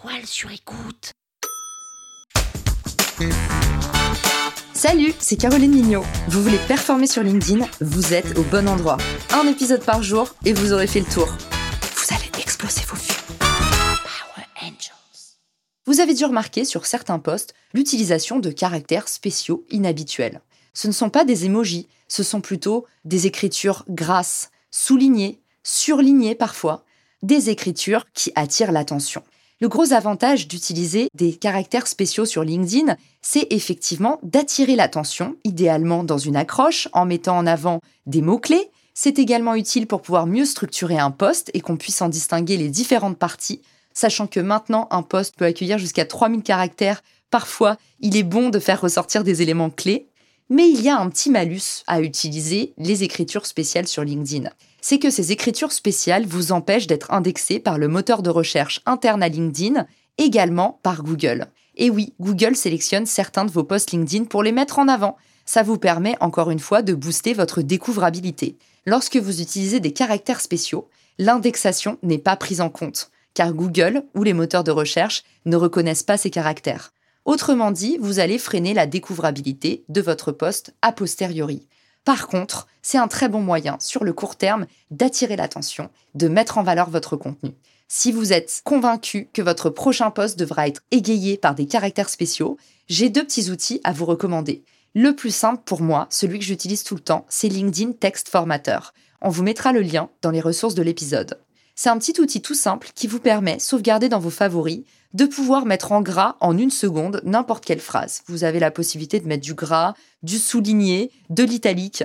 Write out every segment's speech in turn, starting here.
toile sur écoute. Salut, c'est Caroline Mignot. Vous voulez performer sur LinkedIn Vous êtes au bon endroit. Un épisode par jour et vous aurez fait le tour. Vous allez exploser vos vues. Power Angels. Vous avez dû remarquer sur certains posts l'utilisation de caractères spéciaux inhabituels. Ce ne sont pas des emojis, ce sont plutôt des écritures grasses, soulignées, surlignées parfois, des écritures qui attirent l'attention. Le gros avantage d'utiliser des caractères spéciaux sur LinkedIn, c'est effectivement d'attirer l'attention, idéalement dans une accroche, en mettant en avant des mots-clés. C'est également utile pour pouvoir mieux structurer un post et qu'on puisse en distinguer les différentes parties, sachant que maintenant un post peut accueillir jusqu'à 3000 caractères. Parfois, il est bon de faire ressortir des éléments clés. Mais il y a un petit malus à utiliser les écritures spéciales sur LinkedIn. C'est que ces écritures spéciales vous empêchent d'être indexé par le moteur de recherche interne à LinkedIn, également par Google. Et oui, Google sélectionne certains de vos posts LinkedIn pour les mettre en avant. Ça vous permet encore une fois de booster votre découvrabilité. Lorsque vous utilisez des caractères spéciaux, l'indexation n'est pas prise en compte, car Google ou les moteurs de recherche ne reconnaissent pas ces caractères. Autrement dit, vous allez freiner la découvrabilité de votre poste a posteriori. Par contre, c'est un très bon moyen sur le court terme d'attirer l'attention, de mettre en valeur votre contenu. Si vous êtes convaincu que votre prochain poste devra être égayé par des caractères spéciaux, j'ai deux petits outils à vous recommander. Le plus simple pour moi, celui que j'utilise tout le temps, c'est LinkedIn Text Formatter. On vous mettra le lien dans les ressources de l'épisode. C'est un petit outil tout simple qui vous permet, sauvegardé dans vos favoris, de pouvoir mettre en gras en une seconde n'importe quelle phrase. Vous avez la possibilité de mettre du gras, du souligné, de l'italique.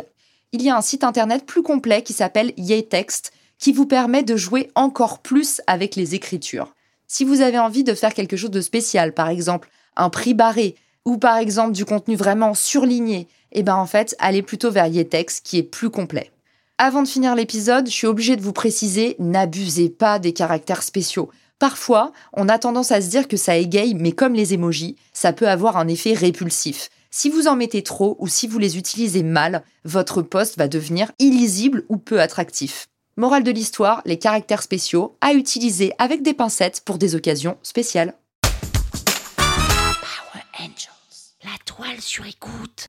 Il y a un site internet plus complet qui s'appelle Yetext qui vous permet de jouer encore plus avec les écritures. Si vous avez envie de faire quelque chose de spécial, par exemple un prix barré ou par exemple du contenu vraiment surligné, eh ben en fait, allez plutôt vers Yetext qui est plus complet. Avant de finir l'épisode, je suis obligée de vous préciser, n'abusez pas des caractères spéciaux. Parfois, on a tendance à se dire que ça égaye, mais comme les émojis, ça peut avoir un effet répulsif. Si vous en mettez trop ou si vous les utilisez mal, votre post va devenir illisible ou peu attractif. Morale de l'histoire, les caractères spéciaux à utiliser avec des pincettes pour des occasions spéciales. Power Angels. La toile sur écoute.